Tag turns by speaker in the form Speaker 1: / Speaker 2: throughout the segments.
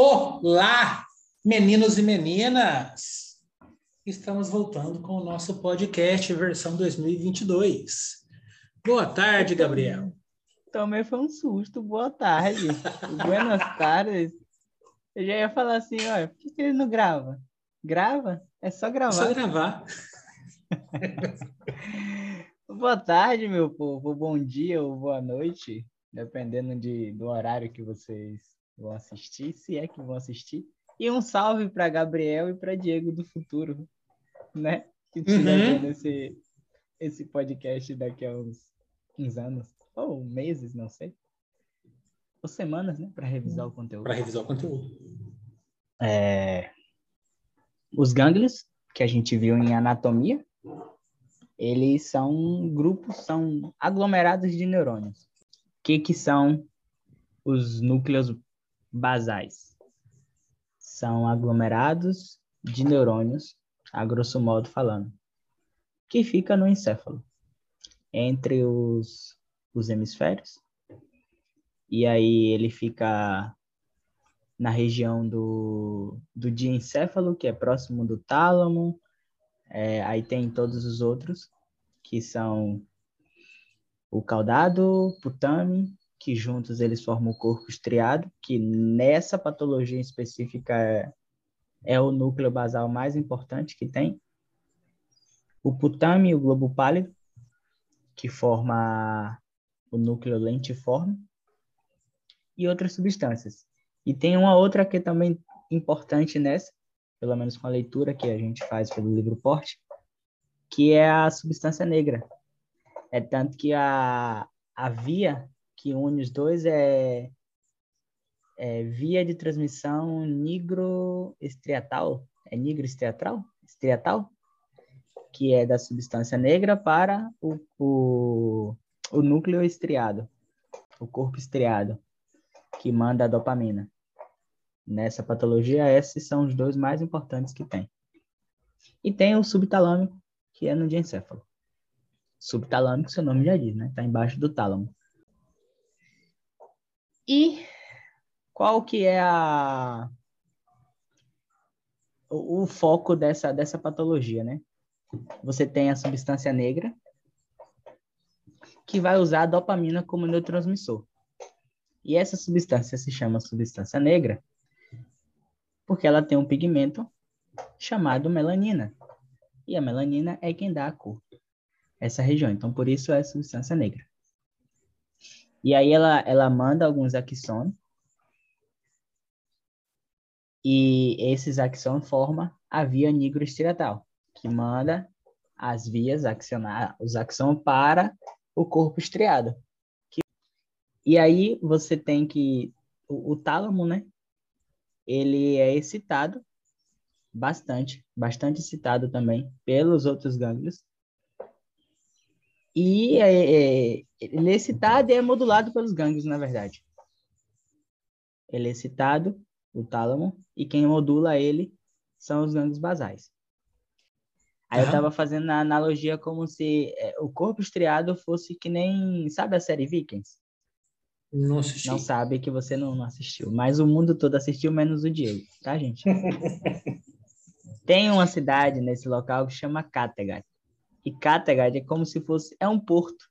Speaker 1: Olá, meninos e meninas! Estamos voltando com o nosso podcast versão 2022. Boa tarde, Gabriel.
Speaker 2: Também foi um susto. Boa tarde. Buenas tardes. Eu já ia falar assim, olha, por que ele não grava? Grava? É só gravar. É
Speaker 1: só gravar.
Speaker 2: boa tarde, meu povo. Bom dia ou boa noite, dependendo de, do horário que vocês vão assistir, se é que vão assistir. E um salve para Gabriel e para Diego do futuro, né? Que estiver uhum. vendo esse, esse podcast daqui a uns, uns anos, ou meses, não sei. Ou semanas, né? Para revisar o conteúdo.
Speaker 1: Para revisar o conteúdo.
Speaker 2: É... Os gânglios, que a gente viu em anatomia, eles são grupos, são aglomerados de neurônios. O que, que são os núcleos basais? São aglomerados de neurônios, a grosso modo falando, que fica no encéfalo, entre os, os hemisférios. E aí ele fica na região do, do diencéfalo, que é próximo do tálamo, é, aí tem todos os outros, que são o caudado, putame, que juntos eles formam o corpo estriado, que nessa patologia específica é, é o núcleo basal mais importante que tem. O putame e o globo pálido, que forma o núcleo lentiforme, e outras substâncias. E tem uma outra que é também importante nessa, pelo menos com a leitura que a gente faz pelo livro Porte, que é a substância negra. É tanto que a, a via que une os dois é, é via de transmissão nigroestriatal. É nigroestriatal? Estriatal? Que é da substância negra para o, o, o núcleo estriado, o corpo estriado, que manda a dopamina nessa patologia, esses são os dois mais importantes que tem. E tem o subtalâmico, que é no diencéfalo. Subtalâmico, seu nome já diz, né? Está embaixo do tálamo. E qual que é a o, o foco dessa, dessa patologia, né? Você tem a substância negra, que vai usar a dopamina como neurotransmissor. E essa substância se chama substância negra porque ela tem um pigmento chamado melanina. E a melanina é quem dá a cor. Essa região. Então, por isso é substância negra. E aí ela, ela manda alguns axons. E esses axons formam a via nigroestriatal, que manda as vias axonar, os axons para o corpo estriado. E aí você tem que o, o tálamo, né? ele é excitado bastante, bastante excitado também pelos outros gânglios. E é, é, ele é excitado e é modulado pelos gânglios, na verdade. Ele é excitado, o tálamo, e quem modula ele são os gânglios basais. Aí eu estava fazendo a analogia como se é, o corpo estriado fosse que nem, sabe a série Vikings?
Speaker 1: Não assisti.
Speaker 2: Não sabe que você não, não assistiu. Mas o mundo todo assistiu, menos o Diego, tá, gente? Tem uma cidade nesse local que chama Kattegat. E Kattegat é como se fosse... É um porto.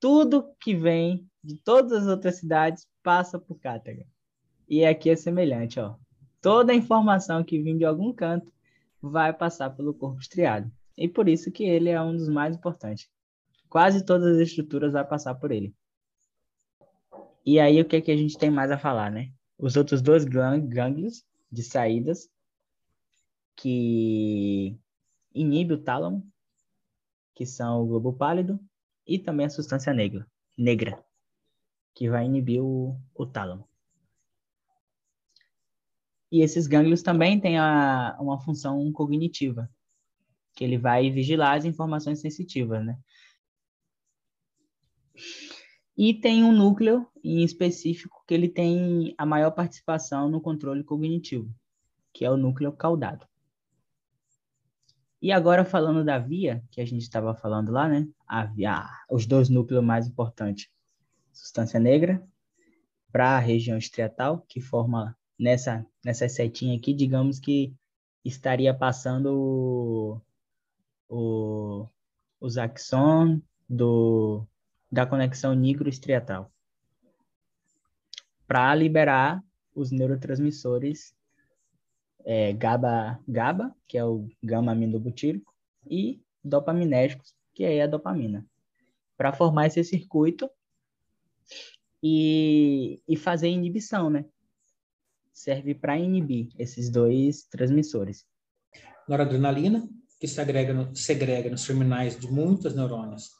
Speaker 2: Tudo que vem de todas as outras cidades passa por Kattegat. E aqui é semelhante, ó. Toda a informação que vem de algum canto vai passar pelo corpo estriado. E por isso que ele é um dos mais importantes. Quase todas as estruturas vai passar por ele. E aí, o que, é que a gente tem mais a falar, né? Os outros dois gânglios de saídas que inibe o tálamo, que são o globo pálido, e também a substância negra, negra que vai inibir o, o tálamo. E esses gânglios também têm a, uma função cognitiva, que ele vai vigilar as informações sensitivas, né? E tem um núcleo em específico que ele tem a maior participação no controle cognitivo, que é o núcleo caudado. E agora falando da via, que a gente estava falando lá, né? A via, os dois núcleos mais importantes. Substância negra para a região estriatal, que forma nessa, nessa setinha aqui, digamos que estaria passando o, o, os axon do, da conexão nigroestriatal para liberar os neurotransmissores é, GABA, GABA, que é o gama-aminobutírico, e dopaminérgicos, que é a dopamina, para formar esse circuito e, e fazer inibição, né? Serve para inibir esses dois transmissores.
Speaker 1: Noradrenalina, que segrega, no, segrega nos terminais de muitas neurônios,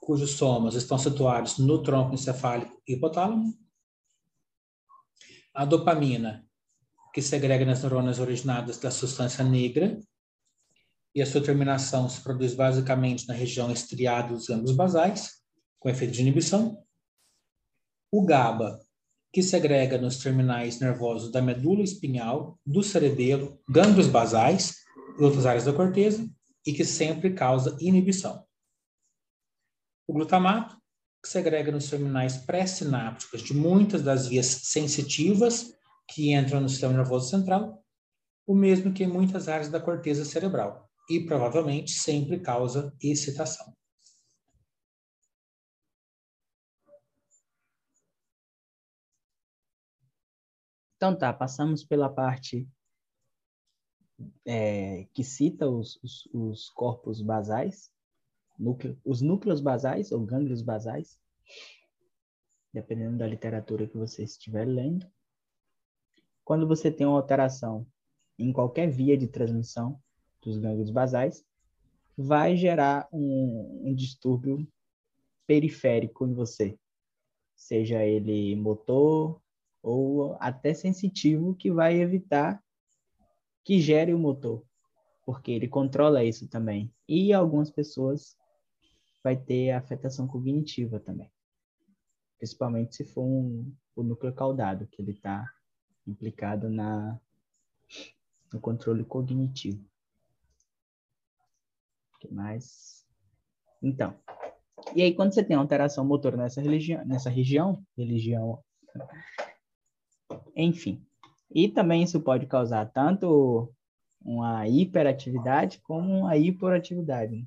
Speaker 1: cujos somas estão situados no tronco encefálico e hipotálamo. A dopamina, que segrega nas neurônias originadas da substância negra, e a sua terminação se produz basicamente na região estriada dos gânglios basais, com efeito de inibição. O GABA, que segrega nos terminais nervosos da medula espinhal, do cerebelo, gânglios basais e outras áreas da corteza, e que sempre causa inibição. O glutamato, que segrega nos terminais pré-sinápticos de muitas das vias sensitivas que entram no sistema nervoso central, o mesmo que em muitas áreas da corteza cerebral, e provavelmente sempre causa excitação.
Speaker 2: Então tá, passamos pela parte é, que cita os, os, os, corpos basais, núcleo, os núcleos basais ou gânglios basais, dependendo da literatura que você estiver lendo. Quando você tem uma alteração em qualquer via de transmissão dos gânglios basais, vai gerar um, um distúrbio periférico em você, seja ele motor, ou até sensitivo que vai evitar que gere o motor, porque ele controla isso também. E algumas pessoas vai ter afetação cognitiva também, principalmente se for um, o núcleo caudado, que ele está implicado na, no controle cognitivo. O que mais? Então, e aí quando você tem alteração motor nessa, religião, nessa região, religião enfim. E também isso pode causar tanto uma hiperatividade como uma hiporatividade. Né?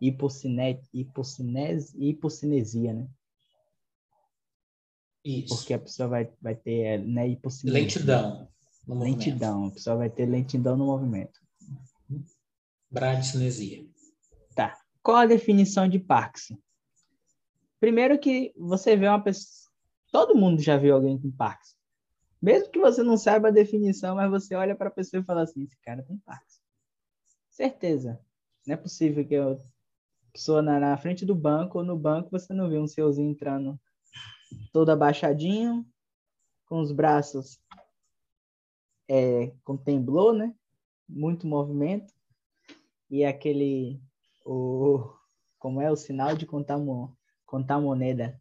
Speaker 2: Hipocine, hipocinese, hipocinesia, né?
Speaker 1: Isso.
Speaker 2: Porque a pessoa vai, vai ter né, hipocinesia.
Speaker 1: Lentidão.
Speaker 2: lentidão. A pessoa vai ter lentidão no movimento.
Speaker 1: Bradicinesia.
Speaker 2: Tá. Qual a definição de Parkinson? Primeiro que você vê uma pessoa... Todo mundo já viu alguém com Parkinson. Mesmo que você não saiba a definição, mas você olha para a pessoa e fala assim: esse cara tem Parkinson. Certeza. Não é possível que a pessoa na, na frente do banco ou no banco você não vê um seuzinho entrando todo abaixadinho, com os braços é, com temblor, né? Muito movimento. E aquele. O, como é o sinal de contar, contar moneda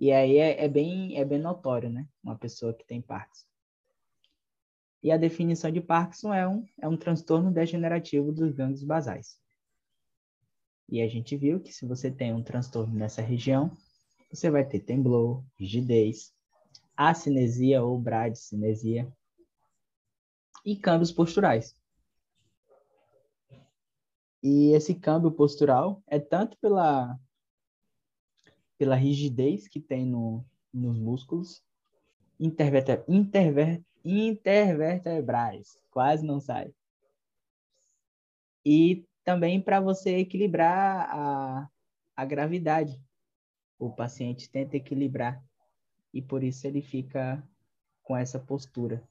Speaker 2: e aí é, é, bem, é bem notório, né? Uma pessoa que tem Parkinson. E a definição de Parkinson é um, é um transtorno degenerativo dos gânglios basais. E a gente viu que se você tem um transtorno nessa região, você vai ter temblor, rigidez, acinesia ou bradicinesia e câmbios posturais. E esse câmbio postural é tanto pela pela rigidez que tem no, nos músculos intervertebrais, interver, intervertebrais, quase não sai. E também para você equilibrar a, a gravidade. O paciente tenta equilibrar e por isso ele fica com essa postura,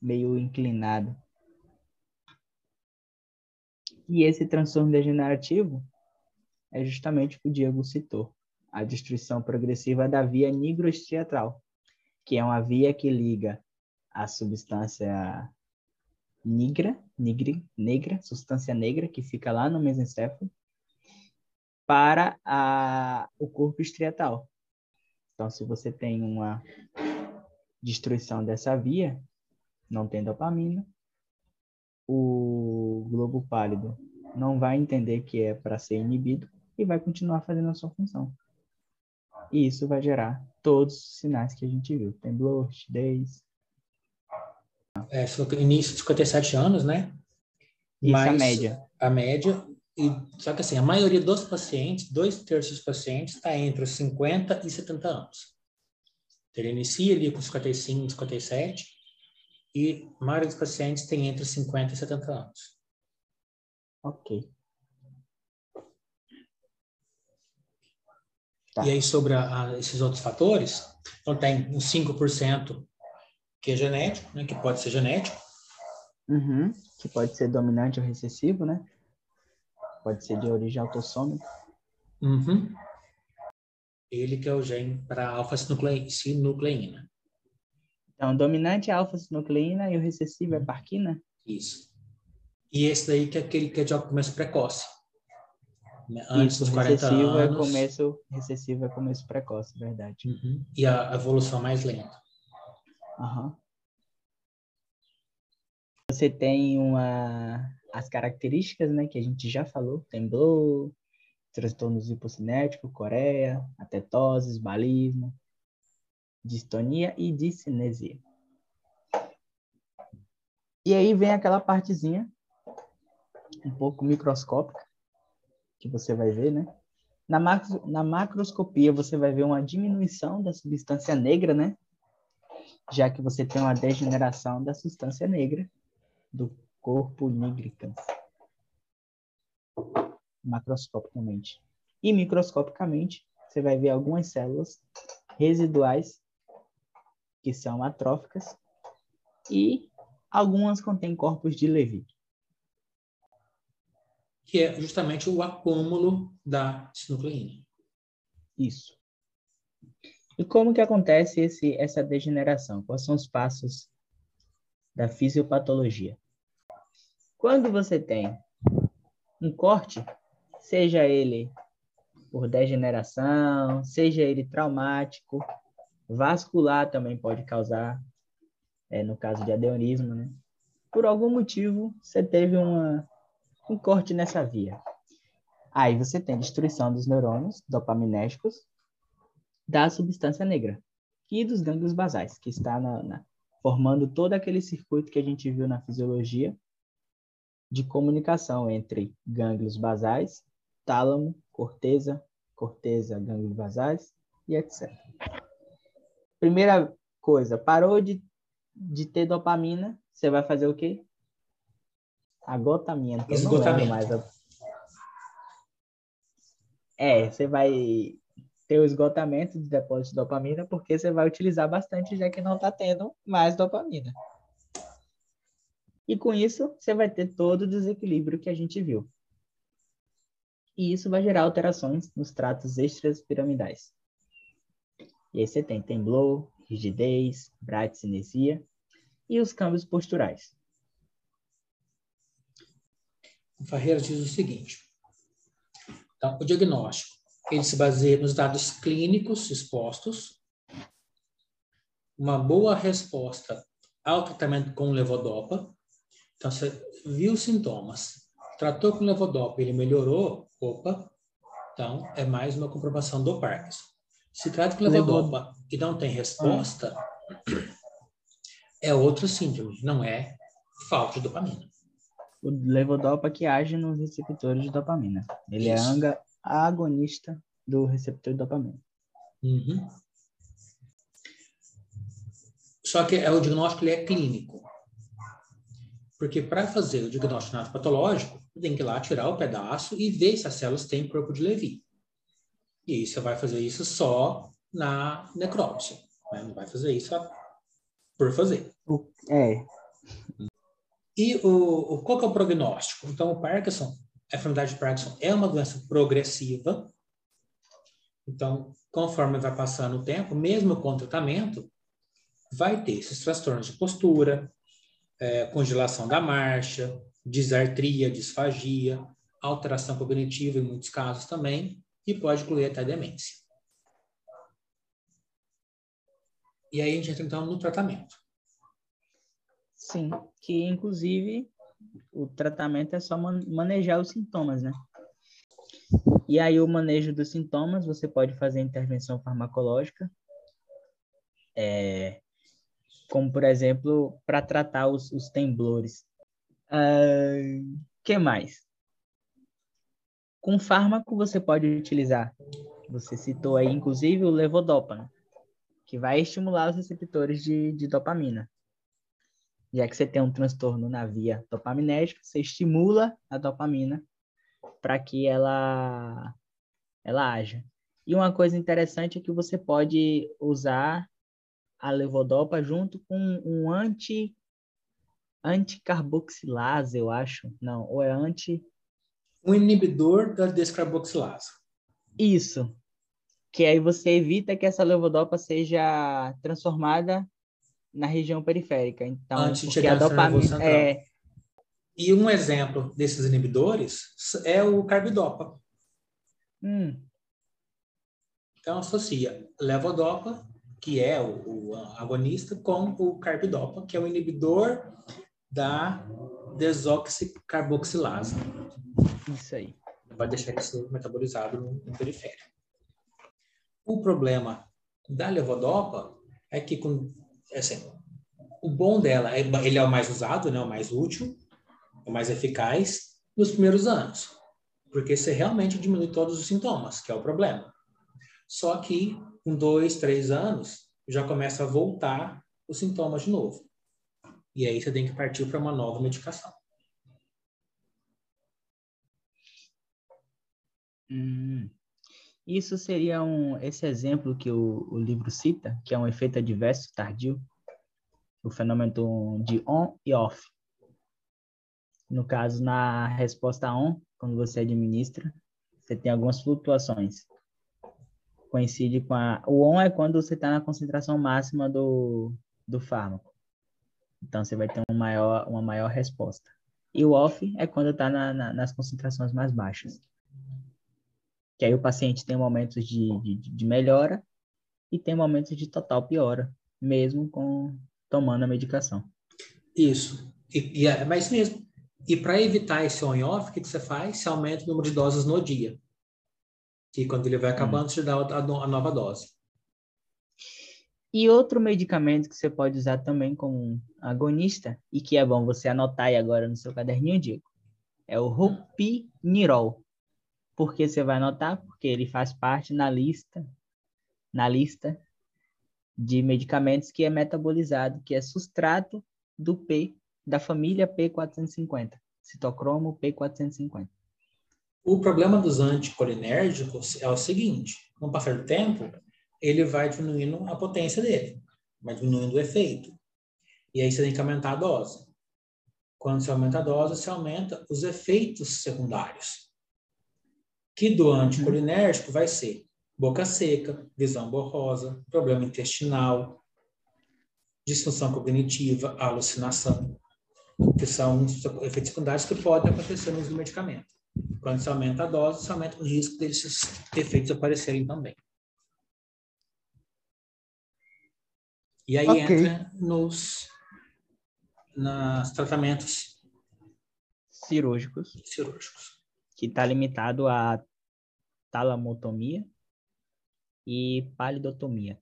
Speaker 2: meio inclinado. E esse transtorno degenerativo é justamente o que o Diego citou a destruição progressiva da via nigroestriatal, que é uma via que liga a substância negra, negra, substância negra que fica lá no mesencéfalo, para a, o corpo estriatal. Então, se você tem uma destruição dessa via, não tem dopamina, o globo pálido não vai entender que é para ser inibido e vai continuar fazendo a sua função. E isso vai gerar todos os sinais que a gente viu. Temblor, rigidez.
Speaker 1: É, início de 57 anos, né?
Speaker 2: Isso Mas, a média.
Speaker 1: A média. E, só que assim, a maioria dos pacientes, dois terços dos pacientes, está entre os 50 e 70 anos. Ele inicia ali com 55, 57, e a maioria dos pacientes tem entre 50 e 70 anos.
Speaker 2: Ok.
Speaker 1: Tá. E aí, sobre a, a, esses outros fatores, então tem uns 5% que é genético, né, que pode ser genético.
Speaker 2: Uhum, que pode ser dominante ou recessivo, né? Pode ser de origem autossômica.
Speaker 1: Uhum. Ele que é o gene para alfa-sinucleína.
Speaker 2: Então, dominante é alfa-sinucleína e o recessivo é parquina?
Speaker 1: Isso. E esse daí que é aquele que é de começo precoce. Né? Antes Isso, dos 40
Speaker 2: recessivo
Speaker 1: é anos.
Speaker 2: É começo, recessivo é começo precoce, verdade.
Speaker 1: Uhum. E a evolução mais lenta.
Speaker 2: Uhum. Você tem uma as características, né, que a gente já falou, temblor, transtornos hipocinéticos, coreia, atetoses, balismo, distonia e discinesia. E aí vem aquela partezinha um pouco microscópica, que você vai ver, né? Na, macro, na macroscopia, você vai ver uma diminuição da substância negra, né? Já que você tem uma degeneração da substância negra do corpo nigricans. Macroscopicamente. E microscopicamente, você vai ver algumas células residuais que são atróficas e algumas contêm corpos de Levy
Speaker 1: que é justamente o acúmulo da sinucleína.
Speaker 2: Isso. E como que acontece esse, essa degeneração? Quais são os passos da fisiopatologia? Quando você tem um corte, seja ele por degeneração, seja ele traumático, vascular também pode causar, é, no caso de adeurismo, né? Por algum motivo, você teve uma um corte nessa via. Aí você tem destruição dos neurônios dopaminérgicos da substância negra e dos gânglios basais, que está na, na, formando todo aquele circuito que a gente viu na fisiologia de comunicação entre gânglios basais, tálamo, corteza, corteza, gânglios basais e etc. Primeira coisa, parou de, de ter dopamina, você vai fazer o quê? Agotamento.
Speaker 1: Esgotamento. mais a...
Speaker 2: É, você vai ter o esgotamento de depósito de dopamina porque você vai utilizar bastante já que não está tendo mais dopamina. E com isso, você vai ter todo o desequilíbrio que a gente viu. E isso vai gerar alterações nos tratos extrapiramidais. E aí você tem temblor, rigidez, braticinesia e os câmbios posturais.
Speaker 1: O Ferreira diz o seguinte: então, o diagnóstico ele se baseia nos dados clínicos expostos, uma boa resposta ao tratamento com levodopa. Então, você viu os sintomas, tratou com levodopa, ele melhorou, opa, então é mais uma comprovação do Parkinson. Se trata com levodopa e não tem resposta, é outro síndrome, não é falta de dopamina
Speaker 2: o levodopa que age nos receptores de dopamina. Ele é Isso. é anga agonista do receptor de dopamina.
Speaker 1: Uhum. Só que é, o diagnóstico ele é clínico. Porque para fazer o diagnóstico patológico, tem que ir lá tirar o pedaço e ver se as células têm corpo de Levy. E aí você vai fazer isso só na necrópsia. Né? Não vai fazer isso por fazer.
Speaker 2: É.
Speaker 1: E o, o, qual que é o prognóstico? Então, o Parkinson, a enfermidade de Parkinson é uma doença progressiva. Então, conforme vai passando o tempo, mesmo com o tratamento, vai ter esses transtornos de postura, é, congelação da marcha, disartria, disfagia, alteração cognitiva em muitos casos também, e pode incluir até demência. E aí a gente entra então no tratamento.
Speaker 2: Sim, que inclusive o tratamento é só manejar os sintomas, né? E aí o manejo dos sintomas, você pode fazer intervenção farmacológica, é, como por exemplo, para tratar os, os temblores. Uh, que mais? Com fármaco você pode utilizar, você citou aí inclusive o levodopa, que vai estimular os receptores de, de dopamina. Já que você tem um transtorno na via dopaminérgica, você estimula a dopamina para que ela, ela haja. E uma coisa interessante é que você pode usar a levodopa junto com um anti anticarboxilase, eu acho. Não, ou é anti
Speaker 1: um inibidor da descarboxilase.
Speaker 2: Isso. Que aí você evita que essa levodopa seja transformada na região periférica. Então,
Speaker 1: Antes de chegar a dopamina é e um exemplo desses inibidores é o carbidopa.
Speaker 2: Hum.
Speaker 1: Então associa levodopa, que é o, o agonista, com o carbidopa, que é o inibidor da desoxicarboxilase.
Speaker 2: Isso aí.
Speaker 1: Vai deixar isso metabolizado no, no periférico. O problema da levodopa é que, com, assim, o bom dela, é, ele é o mais usado, né, o mais útil, o mais eficaz nos primeiros anos, porque você realmente diminui todos os sintomas, que é o problema. Só que com dois, três anos, já começa a voltar os sintomas de novo. E aí você tem que partir para uma nova medicação.
Speaker 2: Hum. Isso seria um esse exemplo que o, o livro cita, que é um efeito adverso tardio, o fenômeno de on e off. No caso, na resposta on, quando você administra, você tem algumas flutuações. Coincide com a. O on é quando você está na concentração máxima do, do fármaco. Então, você vai ter uma maior, uma maior resposta. E o off é quando está na, na, nas concentrações mais baixas. Que aí o paciente tem momentos de, de, de melhora e tem momentos de total piora, mesmo com tomando a medicação.
Speaker 1: Isso. E, e é mais mesmo. E para evitar esse on-off, o que, que você faz? Você aumenta o número de doses no dia. Que quando ele vai acabando, hum. você dá a, a nova dose.
Speaker 2: E outro medicamento que você pode usar também como agonista, e que é bom você anotar aí agora no seu caderninho, Diego, é o Rupinirol. Por que você vai anotar? Porque ele faz parte na lista, na lista de medicamentos que é metabolizado, que é substrato do P, da família P450, citocromo P450.
Speaker 1: O problema dos anticolinérgicos é o seguinte, com o passar do tempo, ele vai diminuindo a potência dele, vai diminuindo o efeito. E aí você tem que aumentar a dose. Quando você aumenta a dose, você aumenta os efeitos secundários. Que do anticolinérgico vai ser boca seca, visão borrosa, problema intestinal, disfunção cognitiva, alucinação, que são efeitos secundários que podem acontecer no uso do medicamento. Quando se aumenta a dose, se aumenta o risco desses efeitos aparecerem também. E aí okay. entra nos, nos tratamentos
Speaker 2: cirúrgicos,
Speaker 1: cirúrgicos.
Speaker 2: que está limitado a talamotomia e palidotomia.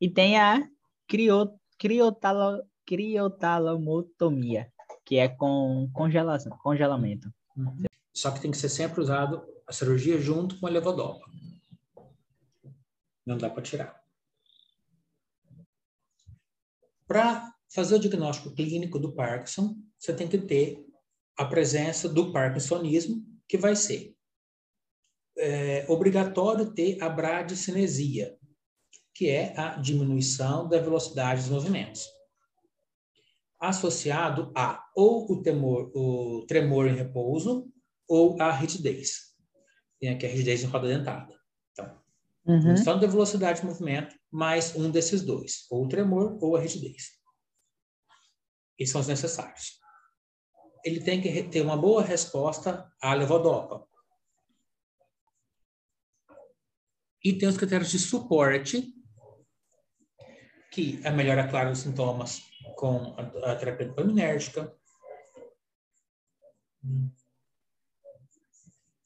Speaker 2: E tem a crio, criotalo, criotalamotomia, que é com congelação, congelamento.
Speaker 1: Uhum. Só que tem que ser sempre usado a cirurgia junto com a levodopa. Não dá para tirar. Para fazer o diagnóstico clínico do Parkinson, você tem que ter a presença do parkinsonismo, que vai ser é, obrigatório ter a bradicinesia, que é a diminuição da velocidade dos movimentos, associado a ou o, temor, o tremor em repouso ou a rigidez. Tem aqui a rigidez em roda dentada. Então, uhum. diminuição da velocidade de movimento mais um desses dois, ou o tremor ou a rigidez. Esses são os necessários. Ele tem que ter uma boa resposta à levodopa, E tem os critérios de suporte, que é melhora clara dos sintomas com a, a terapia dopaminérgica.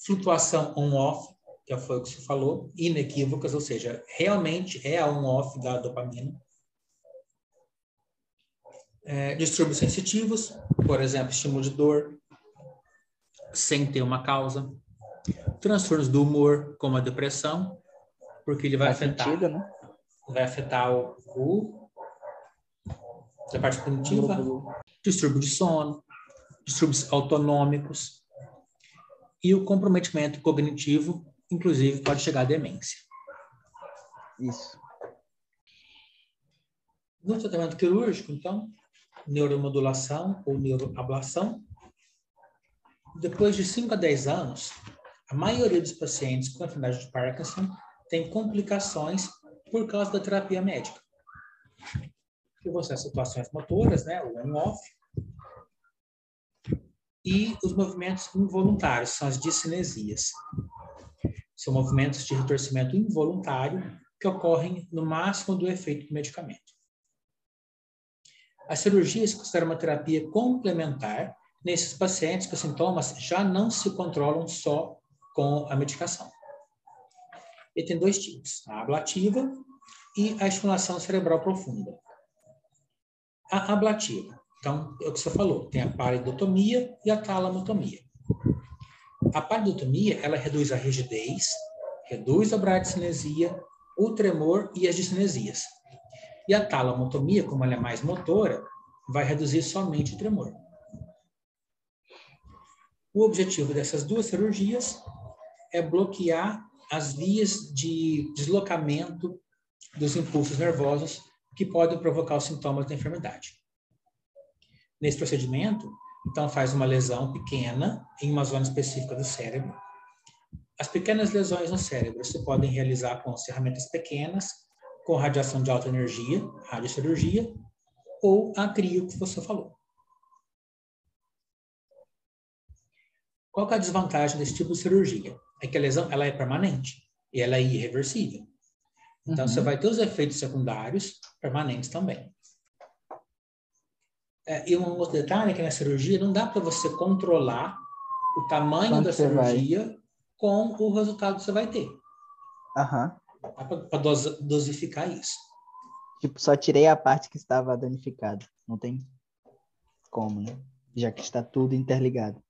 Speaker 1: flutuação on-off, que foi o que você falou, inequívocas, ou seja, realmente é a on-off da dopamina. É, distúrbios sensitivos, por exemplo, estímulo de dor, sem ter uma causa. Transtornos do humor, como a depressão, porque ele vai Faz afetar, sentido, né? vai afetar o, o a parte cognitiva, distúrbio de sono, distúrbios autonômicos e o comprometimento cognitivo, inclusive pode chegar à demência.
Speaker 2: Isso.
Speaker 1: No tratamento quirúrgico, então, neuromodulação ou neuroablação, depois de 5 a 10 anos, a maioria dos pacientes com enfermidade de Parkinson tem complicações por causa da terapia médica. Que vão ser as situações motoras, né, o on-off, e os movimentos involuntários, são as discinesias. São movimentos de retorcimento involuntário que ocorrem no máximo do efeito do medicamento. A cirurgia se considera uma terapia complementar nesses pacientes que os sintomas já não se controlam só com a medicação. E tem dois tipos, a ablativa e a estimulação cerebral profunda. A ablativa, então, é o que você falou, tem a paridotomia e a talamotomia. A paridotomia, ela reduz a rigidez, reduz a bradicinesia, o tremor e as discinesias. E a talamotomia, como ela é mais motora, vai reduzir somente o tremor. O objetivo dessas duas cirurgias é bloquear as vias de deslocamento dos impulsos nervosos que podem provocar os sintomas da enfermidade. Nesse procedimento, então faz uma lesão pequena em uma zona específica do cérebro. As pequenas lesões no cérebro se podem realizar com ferramentas pequenas, com radiação de alta energia, radiocirurgia, ou a crio que você falou. Qual é a desvantagem desse tipo de cirurgia? É que a lesão ela é permanente e ela é irreversível. Então, uhum. você vai ter os efeitos secundários permanentes também. É, e um outro detalhe é que na cirurgia não dá para você controlar o tamanho Quanto da cirurgia vai? com o resultado que você vai ter.
Speaker 2: Aham.
Speaker 1: Dá para dosificar isso.
Speaker 2: Tipo, só tirei a parte que estava danificada. Não tem como, né? Já que está tudo interligado.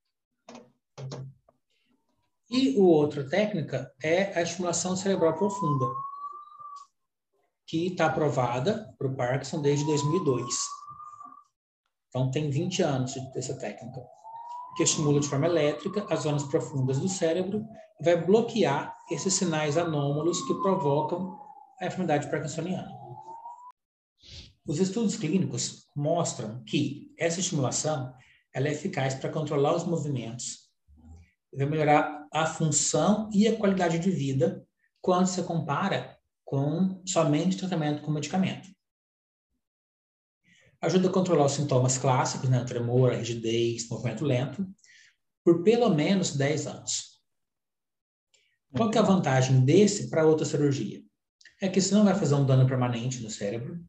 Speaker 1: E o outra técnica é a estimulação cerebral profunda, que está aprovada para o Parkinson desde 2002. Então, tem 20 anos dessa técnica, que estimula de forma elétrica as zonas profundas do cérebro e vai bloquear esses sinais anômalos que provocam a enfermidade parkinsoniana. Os estudos clínicos mostram que essa estimulação ela é eficaz para controlar os movimentos, vai melhorar a função e a qualidade de vida quando se compara com somente tratamento com medicamento. Ajuda a controlar os sintomas clássicos, né, tremor, rigidez, movimento lento, por pelo menos 10 anos. Qual que é a vantagem desse para outra cirurgia? É que isso não vai fazer um dano permanente no cérebro.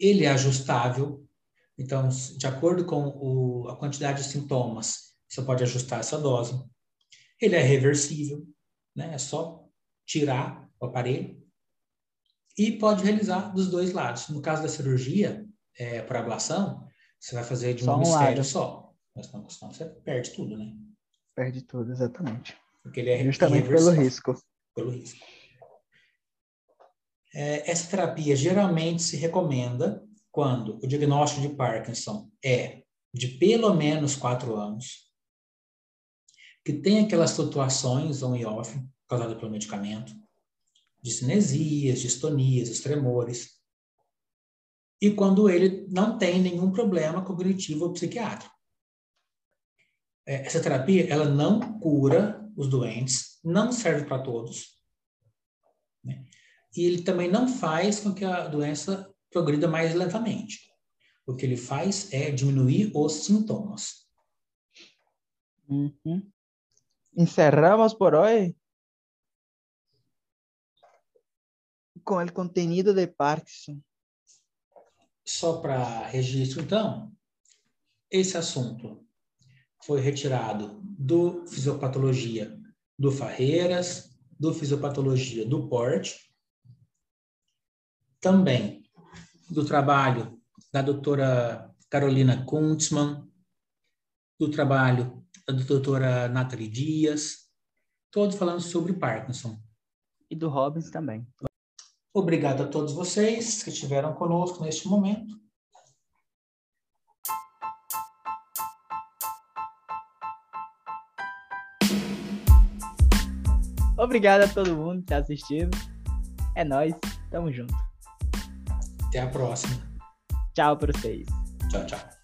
Speaker 1: Ele é ajustável. Então, de acordo com o, a quantidade de sintomas, você pode ajustar essa dose. Ele é reversível, né? É só tirar o aparelho e pode realizar dos dois lados. No caso da cirurgia, é, para ablação, você vai fazer de um, um hemisfério só. Mas não, senão você perde tudo, né?
Speaker 2: Perde tudo, exatamente.
Speaker 1: Porque ele é
Speaker 2: Justamente pelo risco.
Speaker 1: Pelo risco. É, essa terapia geralmente se recomenda quando o diagnóstico de Parkinson é de pelo menos quatro anos, que tem aquelas flutuações on e off causadas pelo medicamento, discinesias, distonias, os tremores, e quando ele não tem nenhum problema cognitivo ou psiquiátrico. É, essa terapia, ela não cura os doentes, não serve para todos, né? e ele também não faz com que a doença progrida mais lentamente. O que ele faz é diminuir os sintomas.
Speaker 2: Uhum. Encerramos por hoje com o contenido de Parkinson.
Speaker 1: Só para registro, então, esse assunto foi retirado do fisiopatologia do Farreiras, do fisiopatologia do Porte, também do trabalho da doutora Carolina Kuntzmann, do trabalho da doutora Nathalie Dias, todos falando sobre Parkinson.
Speaker 2: E do Robbins também.
Speaker 1: Obrigado a todos vocês que estiveram conosco neste momento.
Speaker 2: Obrigado a todo mundo que está assistindo. É nós, tamo junto.
Speaker 1: Até a próxima.
Speaker 2: Tchau para vocês.
Speaker 1: Tchau, tchau.